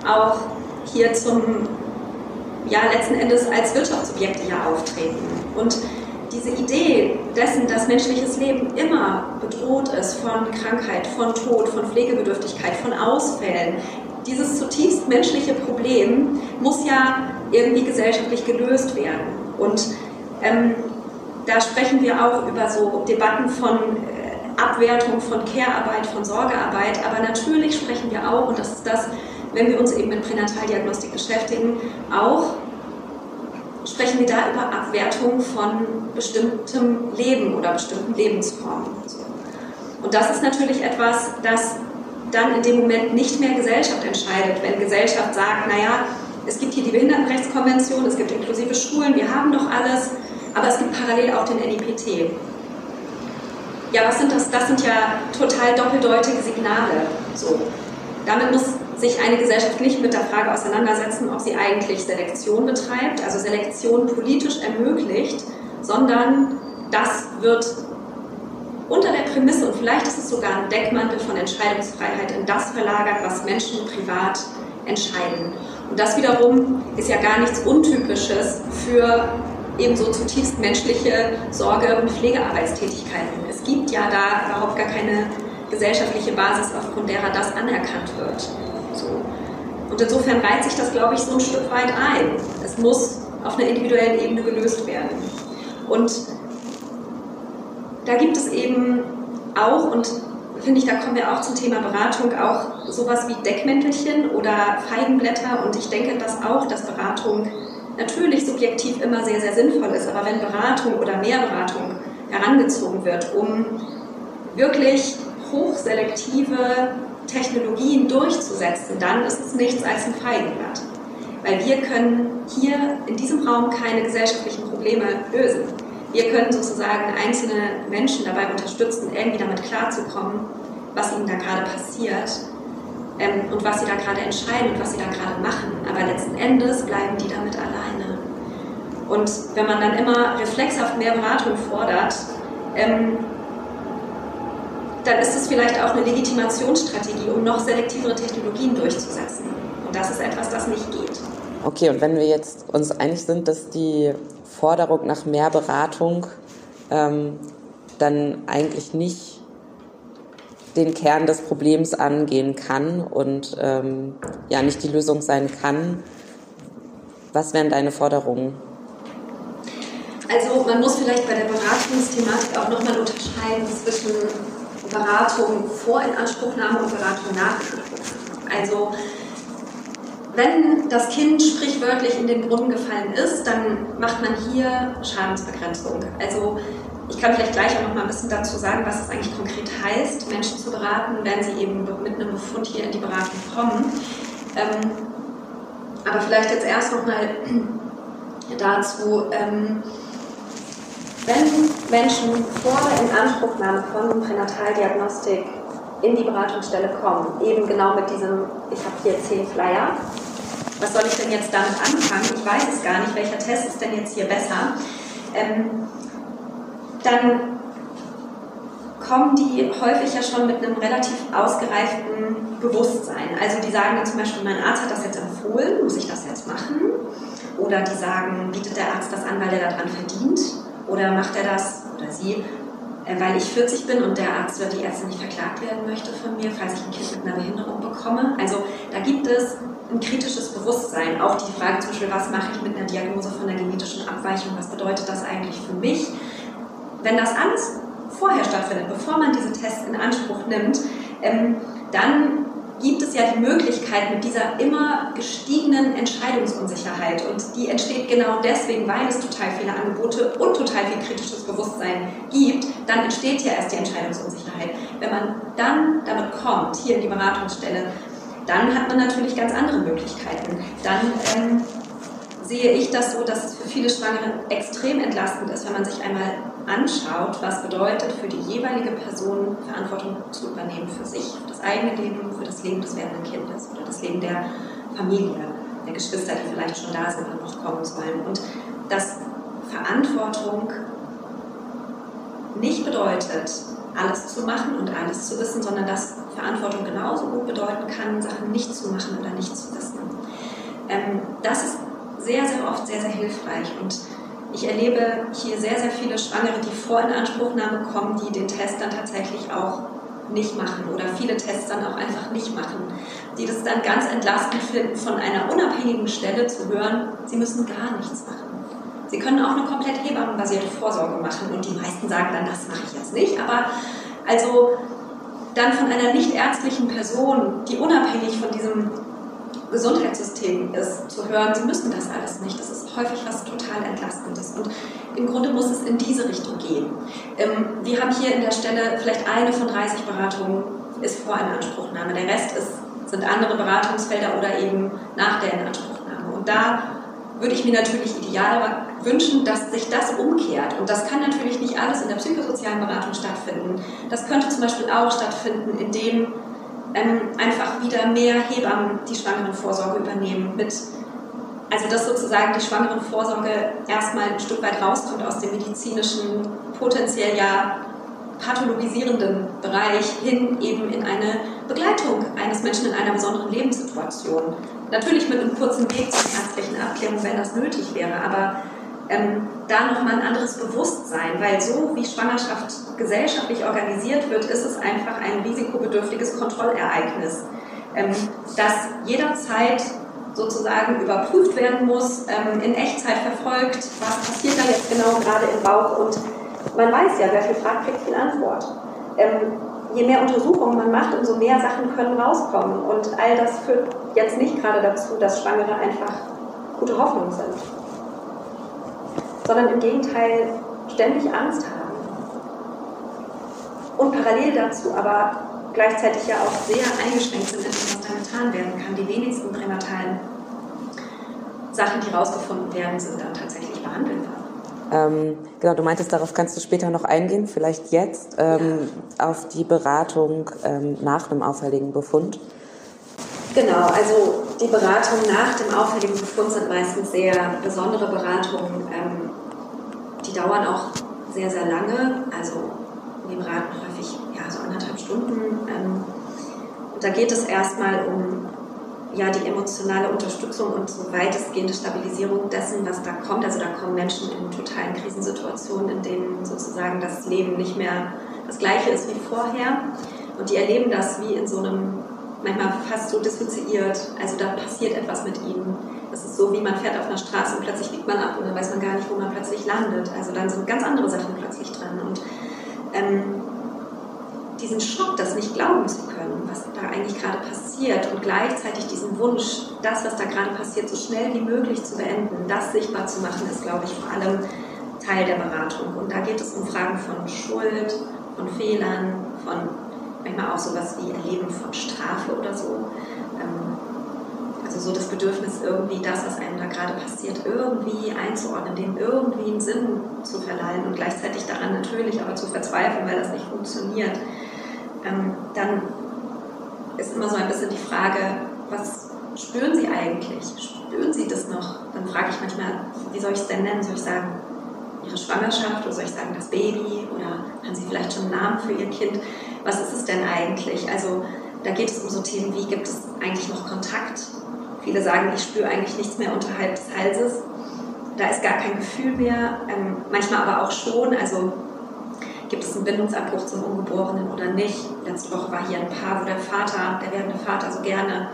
auch hier zum, ja, letzten Endes als Wirtschaftsobjekte ja auftreten. Und diese Idee dessen, dass menschliches Leben immer bedroht ist von Krankheit, von Tod, von Pflegebedürftigkeit, von Ausfällen, dieses zutiefst menschliche Problem muss ja irgendwie gesellschaftlich gelöst werden. Und ähm, da sprechen wir auch über so Debatten von äh, Abwertung von Care-Arbeit, von Sorgearbeit, aber natürlich sprechen wir auch, und das ist das, wenn wir uns eben mit Pränataldiagnostik beschäftigen, auch sprechen wir da über Abwertung von bestimmtem Leben oder bestimmten Lebensformen. Und das ist natürlich etwas, das dann in dem Moment nicht mehr Gesellschaft entscheidet, wenn Gesellschaft sagt, naja, es gibt hier die Behindertenrechtskonvention, es gibt inklusive Schulen, wir haben doch alles, aber es gibt parallel auch den NIPT. Ja, was sind das? Das sind ja total doppeldeutige Signale. So. Damit muss sich eine Gesellschaft nicht mit der Frage auseinandersetzen, ob sie eigentlich Selektion betreibt, also Selektion politisch ermöglicht, sondern das wird unter der Prämisse, und vielleicht ist es sogar ein Deckmantel von Entscheidungsfreiheit, in das verlagert, was Menschen privat entscheiden. Und das wiederum ist ja gar nichts Untypisches für ebenso zutiefst menschliche Sorge- und Pflegearbeitstätigkeiten. Es gibt ja da überhaupt gar keine gesellschaftliche Basis, aufgrund derer das anerkannt wird. So. Und insofern reiht sich das, glaube ich, so ein Stück weit ein. Es muss auf einer individuellen Ebene gelöst werden. Und da gibt es eben auch, und finde ich, da kommen wir auch zum Thema Beratung, auch sowas wie Deckmäntelchen oder Feigenblätter. Und ich denke, dass auch, dass Beratung natürlich subjektiv immer sehr, sehr sinnvoll ist. Aber wenn Beratung oder mehr Beratung herangezogen wird, um wirklich hochselektive Technologien durchzusetzen, dann ist es nichts als ein Feigenblatt. Weil wir können hier in diesem Raum keine gesellschaftlichen Probleme lösen. Wir können sozusagen einzelne Menschen dabei unterstützen, irgendwie damit klarzukommen, was ihnen da gerade passiert ähm, und was sie da gerade entscheiden und was sie da gerade machen. Aber letzten Endes bleiben die damit alleine. Und wenn man dann immer reflexhaft mehr Beratung fordert, ähm, dann ist es vielleicht auch eine Legitimationsstrategie, um noch selektivere Technologien durchzusetzen. Und das ist etwas, das nicht geht. Okay, und wenn wir jetzt uns einig sind, dass die Forderung nach mehr Beratung ähm, dann eigentlich nicht den Kern des Problems angehen kann und ähm, ja nicht die Lösung sein kann, was wären deine Forderungen? Also man muss vielleicht bei der Beratungsthematik auch nochmal unterscheiden zwischen Beratung vor Inanspruchnahme und Beratung nach Inanspruchnahme. Also wenn das Kind sprichwörtlich in den Brunnen gefallen ist, dann macht man hier Schadensbegrenzung. Also ich kann vielleicht gleich auch noch mal ein bisschen dazu sagen, was es eigentlich konkret heißt, Menschen zu beraten, wenn sie eben mit einem Befund hier in die Beratung kommen. Ähm, aber vielleicht jetzt erst noch mal dazu, ähm, wenn Menschen vor der Inanspruchnahme von Pränataldiagnostik in die Beratungsstelle kommen, eben genau mit diesem, ich habe hier zehn Flyer, was soll ich denn jetzt damit anfangen? Ich weiß es gar nicht, welcher Test ist denn jetzt hier besser? Ähm, dann kommen die häufig ja schon mit einem relativ ausgereiften Bewusstsein. Also die sagen dann zum Beispiel, mein Arzt hat das jetzt empfohlen, muss ich das jetzt machen? Oder die sagen, bietet der Arzt das an, weil er daran verdient? Oder macht er das oder sie, äh, weil ich 40 bin und der Arzt oder die Ärztin nicht verklagt werden möchte von mir, falls ich ein Kind mit einer Behinderung bekomme? Also da gibt es ein kritisches Bewusstsein. Auch die Frage zum Beispiel, was mache ich mit einer Diagnose von einer genetischen Abweichung? Was bedeutet das eigentlich für mich? Wenn das alles vorher stattfindet, bevor man diese Tests in Anspruch nimmt, ähm, dann gibt es ja die Möglichkeit mit dieser immer gestiegenen Entscheidungsunsicherheit und die entsteht genau deswegen, weil es total viele Angebote und total viel kritisches Bewusstsein gibt, dann entsteht ja erst die Entscheidungsunsicherheit. Wenn man dann damit kommt, hier in die Beratungsstelle, dann hat man natürlich ganz andere Möglichkeiten. Dann ähm, sehe ich das so, dass es für viele Schwangere extrem entlastend ist, wenn man sich einmal anschaut, was bedeutet für die jeweilige Person Verantwortung zu übernehmen für sich, für das eigene Leben, für das Leben des werdenden Kindes oder das Leben der Familie, der Geschwister, die vielleicht schon da sind und noch kommen sollen. Und dass Verantwortung nicht bedeutet, alles zu machen und alles zu wissen, sondern dass Verantwortung genauso gut bedeuten kann, Sachen nicht zu machen oder nicht zu wissen. Ähm, das ist sehr, sehr oft sehr, sehr hilfreich und ich erlebe hier sehr, sehr viele Schwangere, die vor Inanspruchnahme kommen, die den Test dann tatsächlich auch nicht machen oder viele Tests dann auch einfach nicht machen, die das dann ganz entlastend finden, von einer unabhängigen Stelle zu hören, sie müssen gar nichts machen. Sie können auch eine komplett hebammenbasierte Vorsorge machen und die meisten sagen dann, das mache ich jetzt nicht, aber also dann von einer nicht ärztlichen Person, die unabhängig von diesem Gesundheitssystem ist, zu hören, sie müssen das alles nicht. Das ist häufig was total Entlastendes. Und im Grunde muss es in diese Richtung gehen. Ähm, wir haben hier in der Stelle vielleicht eine von 30 Beratungen ist vor einer Anspruchnahme. Der Rest ist, sind andere Beratungsfelder oder eben nach der Inanspruchnahme. Und da würde ich mir natürlich ideal wünschen, dass sich das umkehrt. Und das kann natürlich nicht alles in der psychosozialen Beratung stattfinden. Das könnte zum Beispiel auch stattfinden, indem ähm, einfach wieder mehr Hebammen die Schwangerenvorsorge übernehmen. Mit, also dass sozusagen die Schwangerenvorsorge erstmal ein Stück weit rauskommt aus dem medizinischen, potenziell ja pathologisierenden Bereich hin eben in eine Begleitung eines Menschen in einer besonderen Lebenssituation. Natürlich mit einem kurzen Weg zur ärztlichen Abklärung, wenn das nötig wäre, aber ähm, da nochmal ein anderes Bewusstsein, weil so wie Schwangerschaft gesellschaftlich organisiert wird, ist es einfach ein risikobedürftiges Kontrollereignis, ähm, das jederzeit sozusagen überprüft werden muss, ähm, in Echtzeit verfolgt, was passiert da jetzt genau gerade im Bauch und man weiß ja, wer viel fragt, kriegt viel Antwort. Ähm, je mehr Untersuchungen man macht, umso mehr Sachen können rauskommen und all das führt jetzt nicht gerade dazu, dass Schwangere einfach gute Hoffnung sind sondern im Gegenteil ständig Angst haben. Und parallel dazu aber gleichzeitig ja auch sehr eingeschränkt sind in dem, was da getan werden kann. Die wenigsten pränatalen Sachen, die rausgefunden werden, sind dann tatsächlich behandelbar. Ähm, genau, du meintest, darauf kannst du später noch eingehen, vielleicht jetzt, ähm, ja. auf die Beratung ähm, nach einem auffälligen Befund. Genau, also die Beratungen nach dem auffälligen Befund sind meistens sehr besondere Beratungen, ähm, die dauern auch sehr, sehr lange. Also wir beraten häufig ja, so anderthalb Stunden. Ähm, da geht es erstmal um ja, die emotionale Unterstützung und so weitestgehende Stabilisierung dessen, was da kommt. Also da kommen Menschen in totalen Krisensituationen, in denen sozusagen das Leben nicht mehr das gleiche ist wie vorher. Und die erleben das wie in so einem, manchmal fast so dissoziiert. Also da passiert etwas mit ihnen Es ist so, wie man fährt auf einer Straße und plötzlich biegt man ab und dann weiß man gar nicht, wo man plötzlich landet. Also dann sind ganz andere Sachen plötzlich dran. Und ähm, diesen Schock, das nicht glauben zu können, was da eigentlich gerade passiert und gleichzeitig diesen Wunsch, das, was da gerade passiert, so schnell wie möglich zu beenden, das sichtbar zu machen, ist, glaube ich, vor allem Teil der Beratung. Und da geht es um Fragen von Schuld, von Fehlern, von manchmal auch sowas wie Erleben von Strafe oder so. So das Bedürfnis, irgendwie das, was einem da gerade passiert, irgendwie einzuordnen, dem irgendwie einen Sinn zu verleihen und gleichzeitig daran natürlich aber zu verzweifeln, weil das nicht funktioniert. Ähm, dann ist immer so ein bisschen die Frage, was spüren Sie eigentlich? Spüren Sie das noch? Dann frage ich manchmal, wie soll ich es denn nennen? Soll ich sagen, Ihre Schwangerschaft oder soll ich sagen, das Baby? Oder haben Sie vielleicht schon einen Namen für Ihr Kind? Was ist es denn eigentlich? Also da geht es um so Themen wie, gibt es eigentlich noch Kontakt? Viele sagen, ich spüre eigentlich nichts mehr unterhalb des Halses. Da ist gar kein Gefühl mehr, ähm, manchmal aber auch schon. Also gibt es einen Bindungsabbruch zum Ungeborenen oder nicht. Letzte Woche war hier ein Paar, wo der Vater, der werdende Vater, so gerne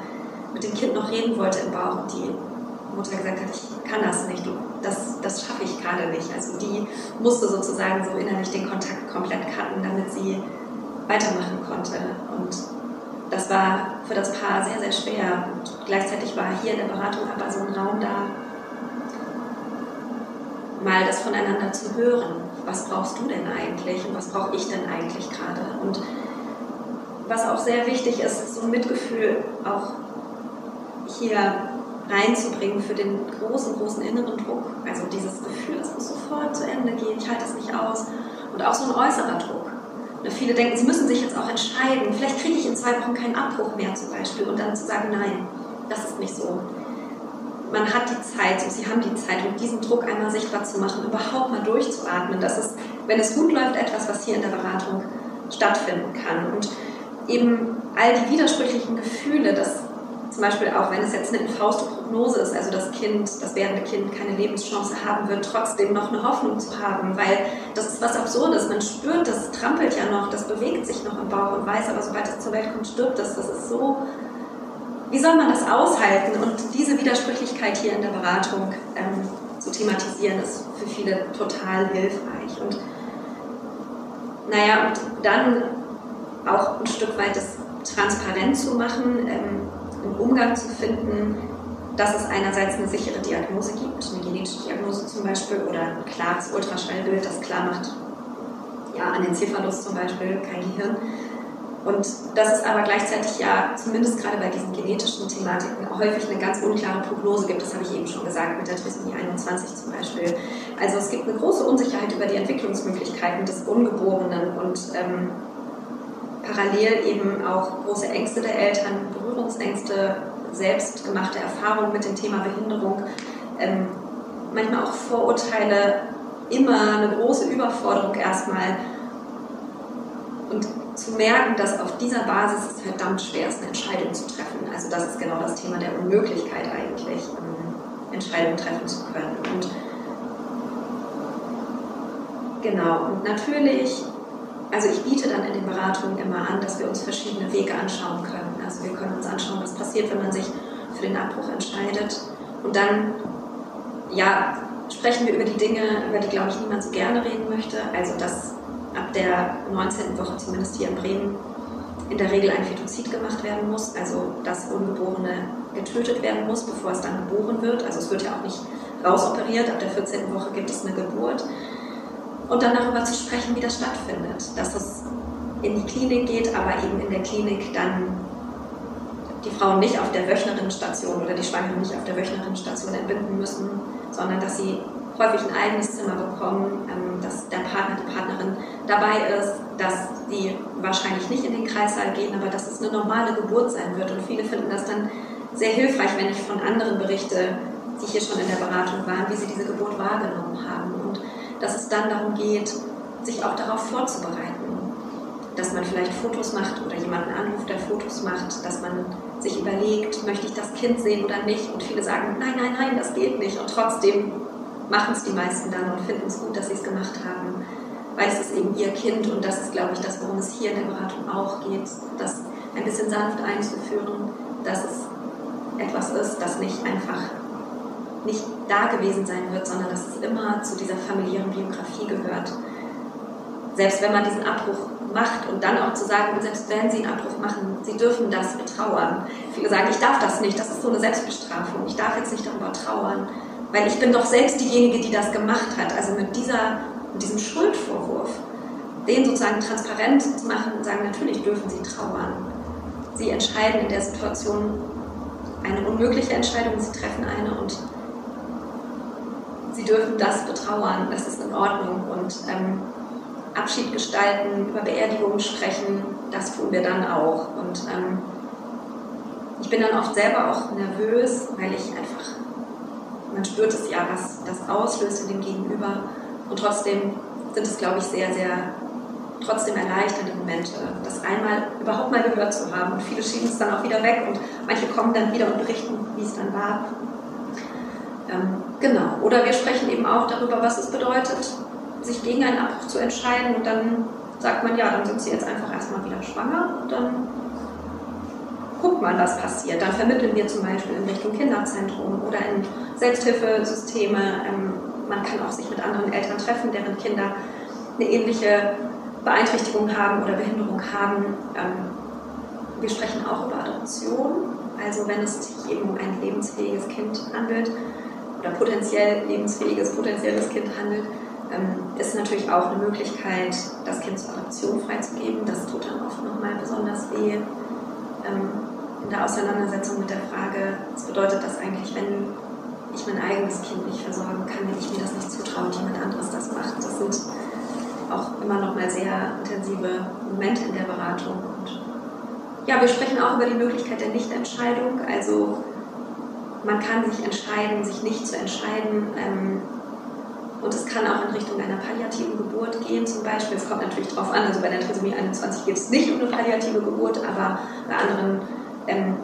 mit dem Kind noch reden wollte im Bauch und die Mutter gesagt hat, ich kann das nicht, das, das schaffe ich gerade nicht. Also die musste sozusagen so innerlich den Kontakt komplett cutten, damit sie weitermachen konnte. Und das war für das Paar sehr, sehr schwer. Und gleichzeitig war hier in der Beratung aber so ein Raum da, mal das voneinander zu hören. Was brauchst du denn eigentlich und was brauche ich denn eigentlich gerade? Und was auch sehr wichtig ist, so ein Mitgefühl auch hier reinzubringen für den großen, großen inneren Druck. Also dieses Gefühl, es muss sofort zu Ende gehen, ich halte das nicht aus. Und auch so ein äußerer Druck. Viele denken, sie müssen sich jetzt auch entscheiden. Vielleicht kriege ich in zwei Wochen keinen Abbruch mehr zum Beispiel. Und dann zu sagen, nein, das ist nicht so. Man hat die Zeit, und sie haben die Zeit, um diesen Druck einmal sichtbar zu machen, überhaupt mal durchzuatmen. Das ist, wenn es gut läuft, etwas, was hier in der Beratung stattfinden kann. Und eben all die widersprüchlichen Gefühle, das zum Beispiel auch wenn es jetzt eine infauste Prognose ist, also das Kind, das werdende Kind keine Lebenschance haben wird, trotzdem noch eine Hoffnung zu haben, weil das ist was Absurdes. Man spürt, das trampelt ja noch, das bewegt sich noch im Bauch und weiß, aber sobald es zur Welt kommt, stirbt es. Das ist so. Wie soll man das aushalten? Und diese Widersprüchlichkeit hier in der Beratung ähm, zu thematisieren, ist für viele total hilfreich. Und naja, und dann auch ein Stück weit das transparent zu machen. Ähm, einen Umgang zu finden, dass es einerseits eine sichere Diagnose gibt, eine genetische Diagnose zum Beispiel, oder ein klares Ultraschallbild, das klar macht, ja, an den Cephalus zum Beispiel, kein Gehirn. Und dass es aber gleichzeitig ja, zumindest gerade bei diesen genetischen Thematiken, häufig eine ganz unklare Prognose gibt. Das habe ich eben schon gesagt, mit der Trisomie 21 zum Beispiel. Also es gibt eine große Unsicherheit über die Entwicklungsmöglichkeiten des Ungeborenen und ähm, parallel eben auch große Ängste der Eltern, Berührungsängste, selbstgemachte Erfahrungen mit dem Thema Behinderung, ähm, manchmal auch Vorurteile, immer eine große Überforderung erstmal. Und zu merken, dass auf dieser Basis es verdammt schwer ist, eine Entscheidung zu treffen. Also das ist genau das Thema der Unmöglichkeit eigentlich, ähm, Entscheidungen treffen zu können. Und genau, und natürlich also ich biete dann in den Beratungen immer an, dass wir uns verschiedene Wege anschauen können. Also wir können uns anschauen, was passiert, wenn man sich für den Abbruch entscheidet. Und dann, ja, sprechen wir über die Dinge, über die, glaube ich, niemand so gerne reden möchte. Also dass ab der 19. Woche, zumindest hier in Bremen, in der Regel ein Fetozid gemacht werden muss, also das Ungeborene getötet werden muss, bevor es dann geboren wird. Also es wird ja auch nicht rausoperiert, ab der 14. Woche gibt es eine Geburt und dann darüber zu sprechen, wie das stattfindet. Dass es in die Klinik geht, aber eben in der Klinik dann die Frauen nicht auf der Wöchnerinnenstation oder die Schwangeren nicht auf der Wöchnerinnenstation entbinden müssen, sondern dass sie häufig ein eigenes Zimmer bekommen, ähm, dass der Partner, die Partnerin dabei ist, dass sie wahrscheinlich nicht in den Kreissaal gehen, aber dass es eine normale Geburt sein wird. Und viele finden das dann sehr hilfreich, wenn ich von anderen berichte, die hier schon in der Beratung waren, wie sie diese Geburt wahrgenommen haben. Und dass es dann darum geht, sich auch darauf vorzubereiten. Dass man vielleicht Fotos macht oder jemanden anruft, der Fotos macht, dass man sich überlegt, möchte ich das Kind sehen oder nicht. Und viele sagen, nein, nein, nein, das geht nicht. Und trotzdem machen es die meisten dann und finden es gut, dass sie es gemacht haben, weil es ist eben ihr Kind und das ist, glaube ich, das, worum es hier in der Beratung auch geht, das ein bisschen sanft einzuführen, dass es etwas ist, das nicht einfach nicht da gewesen sein wird, sondern dass es immer zu dieser familiären Biografie gehört. Selbst wenn man diesen Abbruch macht und dann auch zu sagen, selbst wenn Sie einen Abbruch machen, Sie dürfen das betrauern. Viele sagen, ich darf das nicht, das ist so eine Selbstbestrafung, ich darf jetzt nicht darüber trauern, weil ich bin doch selbst diejenige, die das gemacht hat. Also mit, dieser, mit diesem Schuldvorwurf, den sozusagen transparent zu machen und sagen, natürlich dürfen Sie trauern. Sie entscheiden in der Situation eine unmögliche Entscheidung, Sie treffen eine und Sie dürfen das betrauern, das ist in Ordnung. Und ähm, Abschied gestalten, über Beerdigungen sprechen, das tun wir dann auch. Und ähm, ich bin dann oft selber auch nervös, weil ich einfach, man spürt es ja, was das auslöst in dem Gegenüber. Und trotzdem sind es, glaube ich, sehr, sehr trotzdem erleichternde Momente, das einmal überhaupt mal gehört zu haben. Und viele schieben es dann auch wieder weg und manche kommen dann wieder und berichten, wie es dann war. Ähm, genau. Oder wir sprechen eben auch darüber, was es bedeutet, sich gegen einen Abbruch zu entscheiden und dann sagt man, ja, dann sind sie jetzt einfach erstmal wieder schwanger und dann guckt man, was passiert. Dann vermitteln wir zum Beispiel in Richtung Kinderzentrum oder in Selbsthilfesysteme. Ähm, man kann auch sich mit anderen Eltern treffen, deren Kinder eine ähnliche Beeinträchtigung haben oder Behinderung haben. Ähm, wir sprechen auch über Adoption, also wenn es sich eben um ein lebensfähiges Kind handelt oder potenziell lebensfähiges, potenzielles Kind handelt, ähm, ist natürlich auch eine Möglichkeit, das Kind zur Adoption freizugeben. Das tut dann oft nochmal besonders weh ähm, in der Auseinandersetzung mit der Frage, was bedeutet das eigentlich, wenn ich mein eigenes Kind nicht versorgen kann, wenn ich mir das nicht zutraue und jemand anderes das macht. Das sind auch immer noch mal sehr intensive Momente in der Beratung. Und ja, wir sprechen auch über die Möglichkeit der Nichtentscheidung. Also man kann sich entscheiden, sich nicht zu entscheiden. Ähm, und es kann auch in Richtung einer palliativen Geburt gehen, zum Beispiel. Es kommt natürlich darauf an, also bei der Trisomie 21 geht es nicht um eine palliative Geburt, aber bei anderen ähm,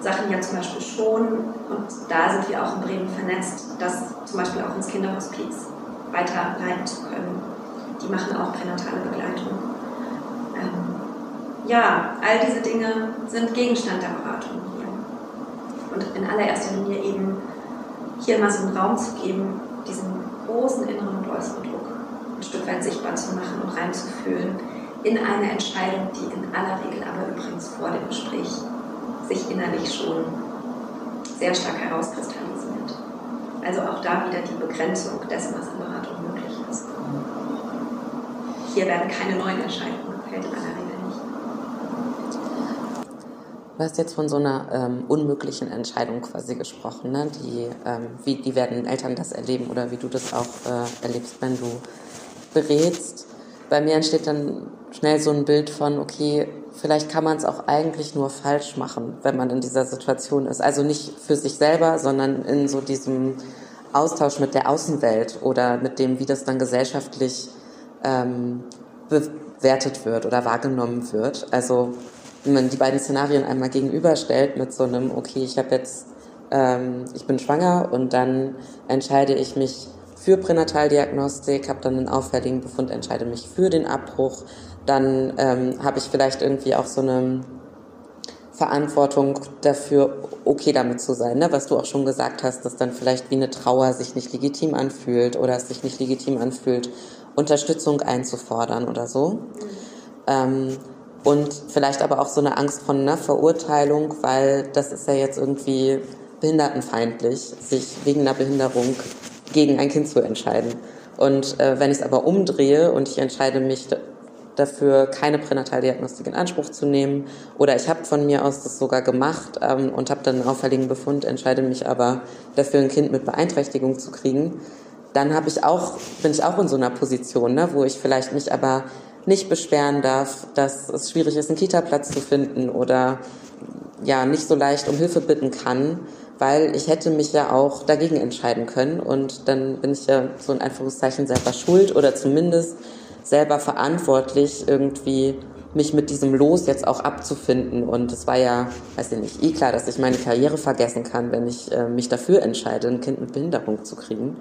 Sachen ja zum Beispiel schon. Und da sind wir auch in Bremen vernetzt, das zum Beispiel auch ins Kinderhospiz weiterleiten zu können. Die machen auch pränatale Begleitung. Ähm, ja, all diese Dinge sind Gegenstand der Beratung. Und in allererster Linie eben hier mal so einen Raum zu geben, diesen großen inneren und äußeren Druck ein Stück weit sichtbar zu machen und reinzufühlen in eine Entscheidung, die in aller Regel aber übrigens vor dem Gespräch sich innerlich schon sehr stark herauskristallisiert. Also auch da wieder die Begrenzung dessen, was in Beratung möglich ist. Hier werden keine neuen Entscheidungen gefällt in aller Regel nicht. Du hast jetzt von so einer ähm, unmöglichen Entscheidung quasi gesprochen. Ne? Die, ähm, wie, die werden Eltern das erleben oder wie du das auch äh, erlebst, wenn du berätst. Bei mir entsteht dann schnell so ein Bild von, okay, vielleicht kann man es auch eigentlich nur falsch machen, wenn man in dieser Situation ist. Also nicht für sich selber, sondern in so diesem Austausch mit der Außenwelt oder mit dem, wie das dann gesellschaftlich ähm, bewertet wird oder wahrgenommen wird. Also wenn man die beiden Szenarien einmal gegenüberstellt mit so einem, okay, ich habe jetzt, ähm, ich bin schwanger und dann entscheide ich mich für Pränataldiagnostik, habe dann einen auffälligen Befund, entscheide mich für den Abbruch, dann ähm, habe ich vielleicht irgendwie auch so eine Verantwortung dafür, okay damit zu sein, ne? was du auch schon gesagt hast, dass dann vielleicht wie eine Trauer sich nicht legitim anfühlt oder es sich nicht legitim anfühlt, Unterstützung einzufordern oder so. Ähm, und vielleicht aber auch so eine Angst von einer Verurteilung, weil das ist ja jetzt irgendwie behindertenfeindlich, sich wegen einer Behinderung gegen ein Kind zu entscheiden. Und äh, wenn ich es aber umdrehe und ich entscheide mich dafür, keine Pränataldiagnostik in Anspruch zu nehmen, oder ich habe von mir aus das sogar gemacht ähm, und habe dann einen auffälligen Befund, entscheide mich aber dafür, ein Kind mit Beeinträchtigung zu kriegen, dann habe ich auch, bin ich auch in so einer Position, ne, wo ich vielleicht mich aber nicht beschweren darf, dass es schwierig ist, einen Kita-Platz zu finden oder ja nicht so leicht um Hilfe bitten kann, weil ich hätte mich ja auch dagegen entscheiden können und dann bin ich ja so in Anführungszeichen selber schuld oder zumindest selber verantwortlich irgendwie mich mit diesem Los jetzt auch abzufinden und es war ja, weiß ich nicht, eh klar, dass ich meine Karriere vergessen kann, wenn ich äh, mich dafür entscheide, ein Kind mit Behinderung zu kriegen.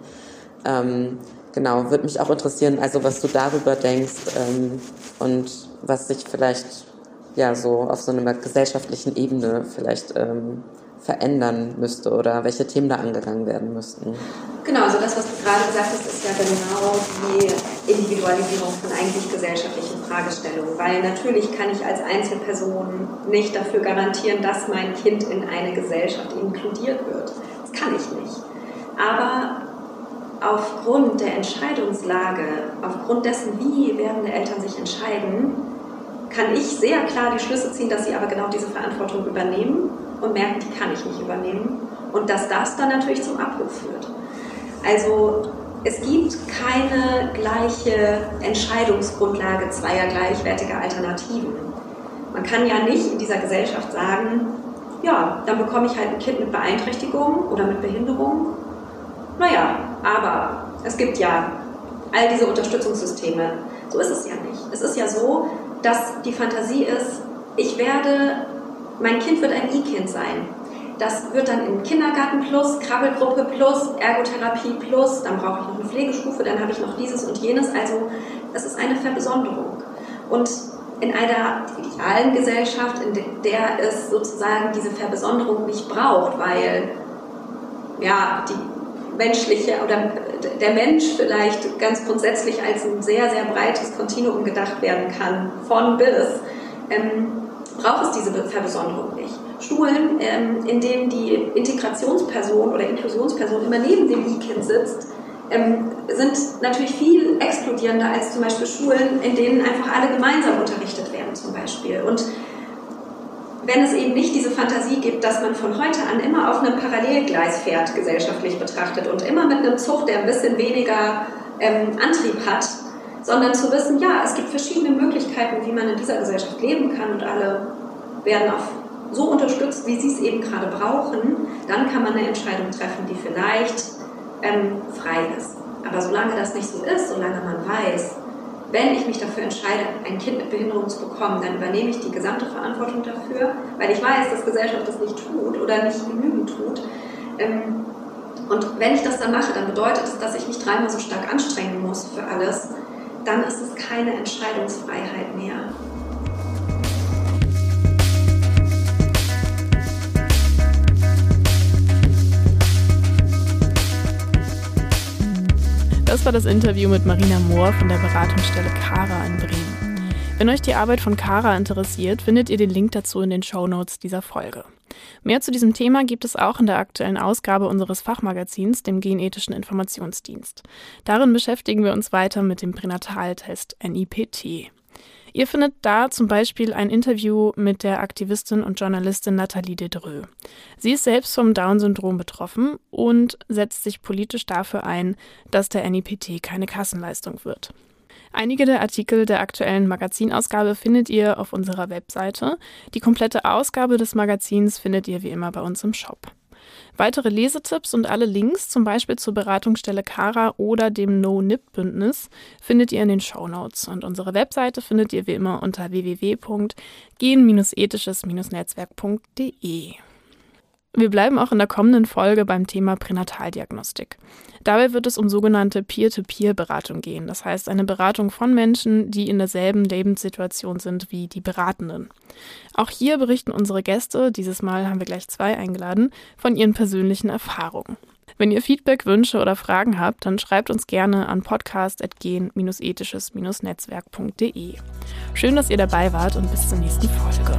Ähm, genau, würde mich auch interessieren, also was du darüber denkst ähm, und was sich vielleicht ja so auf so einer gesellschaftlichen Ebene vielleicht ähm, verändern müsste oder welche Themen da angegangen werden müssten? Genau, also das, was du gerade gesagt hast, ist ja genau die Individualisierung von eigentlich gesellschaftlichen Fragestellungen. Weil natürlich kann ich als Einzelperson nicht dafür garantieren, dass mein Kind in eine Gesellschaft inkludiert wird. Das kann ich nicht. Aber aufgrund der Entscheidungslage, aufgrund dessen, wie werdende Eltern sich entscheiden, kann ich sehr klar die Schlüsse ziehen, dass sie aber genau diese Verantwortung übernehmen und merken, die kann ich nicht übernehmen. Und dass das dann natürlich zum Abbruch führt. Also es gibt keine gleiche Entscheidungsgrundlage zweier gleichwertiger Alternativen. Man kann ja nicht in dieser Gesellschaft sagen, ja, dann bekomme ich halt ein Kind mit Beeinträchtigung oder mit Behinderung. Naja, aber es gibt ja all diese Unterstützungssysteme. So ist es ja nicht. Es ist ja so, dass die Fantasie ist, ich werde, mein Kind wird ein E-Kind sein. Das wird dann in Kindergarten plus, Krabbelgruppe plus, Ergotherapie plus, dann brauche ich noch eine Pflegestufe, dann habe ich noch dieses und jenes. Also das ist eine Verbesonderung. Und in einer idealen Gesellschaft, in der es sozusagen diese Verbesonderung nicht braucht, weil ja, die menschliche oder der Mensch vielleicht ganz grundsätzlich als ein sehr, sehr breites Kontinuum gedacht werden kann, von bis, ähm, braucht es diese Verbesonderung nicht. Schulen, ähm, in denen die Integrationsperson oder Inklusionsperson immer neben dem E-Kind sitzt, ähm, sind natürlich viel explodierender als zum Beispiel Schulen, in denen einfach alle gemeinsam unterrichtet werden zum Beispiel. Und wenn es eben nicht diese Fantasie gibt, dass man von heute an immer auf einem Parallelgleis fährt, gesellschaftlich betrachtet, und immer mit einem Zug, der ein bisschen weniger ähm, Antrieb hat, sondern zu wissen, ja, es gibt verschiedene Möglichkeiten, wie man in dieser Gesellschaft leben kann und alle werden auf so unterstützt, wie sie es eben gerade brauchen, dann kann man eine Entscheidung treffen, die vielleicht ähm, frei ist. Aber solange das nicht so ist, solange man weiß, wenn ich mich dafür entscheide, ein Kind mit Behinderung zu bekommen, dann übernehme ich die gesamte Verantwortung dafür, weil ich weiß, dass Gesellschaft das nicht tut oder nicht genügend tut. Ähm, und wenn ich das dann mache, dann bedeutet es, dass ich mich dreimal so stark anstrengen muss für alles. Dann ist es keine Entscheidungsfreiheit mehr. Das war das Interview mit Marina Mohr von der Beratungsstelle Kara in Bremen. Wenn euch die Arbeit von Kara interessiert, findet ihr den Link dazu in den Show Notes dieser Folge. Mehr zu diesem Thema gibt es auch in der aktuellen Ausgabe unseres Fachmagazins, dem Genethischen Informationsdienst. Darin beschäftigen wir uns weiter mit dem Pränataltest NIPT. Ihr findet da zum Beispiel ein Interview mit der Aktivistin und Journalistin Nathalie Dedreux. Sie ist selbst vom Down-Syndrom betroffen und setzt sich politisch dafür ein, dass der NIPT keine Kassenleistung wird. Einige der Artikel der aktuellen Magazinausgabe findet ihr auf unserer Webseite. Die komplette Ausgabe des Magazins findet ihr wie immer bei uns im Shop. Weitere Lesetipps und alle Links, zum Beispiel zur Beratungsstelle Kara oder dem No-Nip-Bündnis, findet ihr in den Show Notes. Und unsere Webseite findet ihr wie immer unter www.gen-ethisches-netzwerk.de. Wir bleiben auch in der kommenden Folge beim Thema Pränataldiagnostik. Dabei wird es um sogenannte Peer-to-Peer-Beratung gehen, das heißt eine Beratung von Menschen, die in derselben Lebenssituation sind wie die Beratenden. Auch hier berichten unsere Gäste, dieses Mal haben wir gleich zwei eingeladen, von ihren persönlichen Erfahrungen. Wenn ihr Feedback, Wünsche oder Fragen habt, dann schreibt uns gerne an podcast.gen-ethisches-netzwerk.de. Schön, dass ihr dabei wart und bis zur nächsten Folge.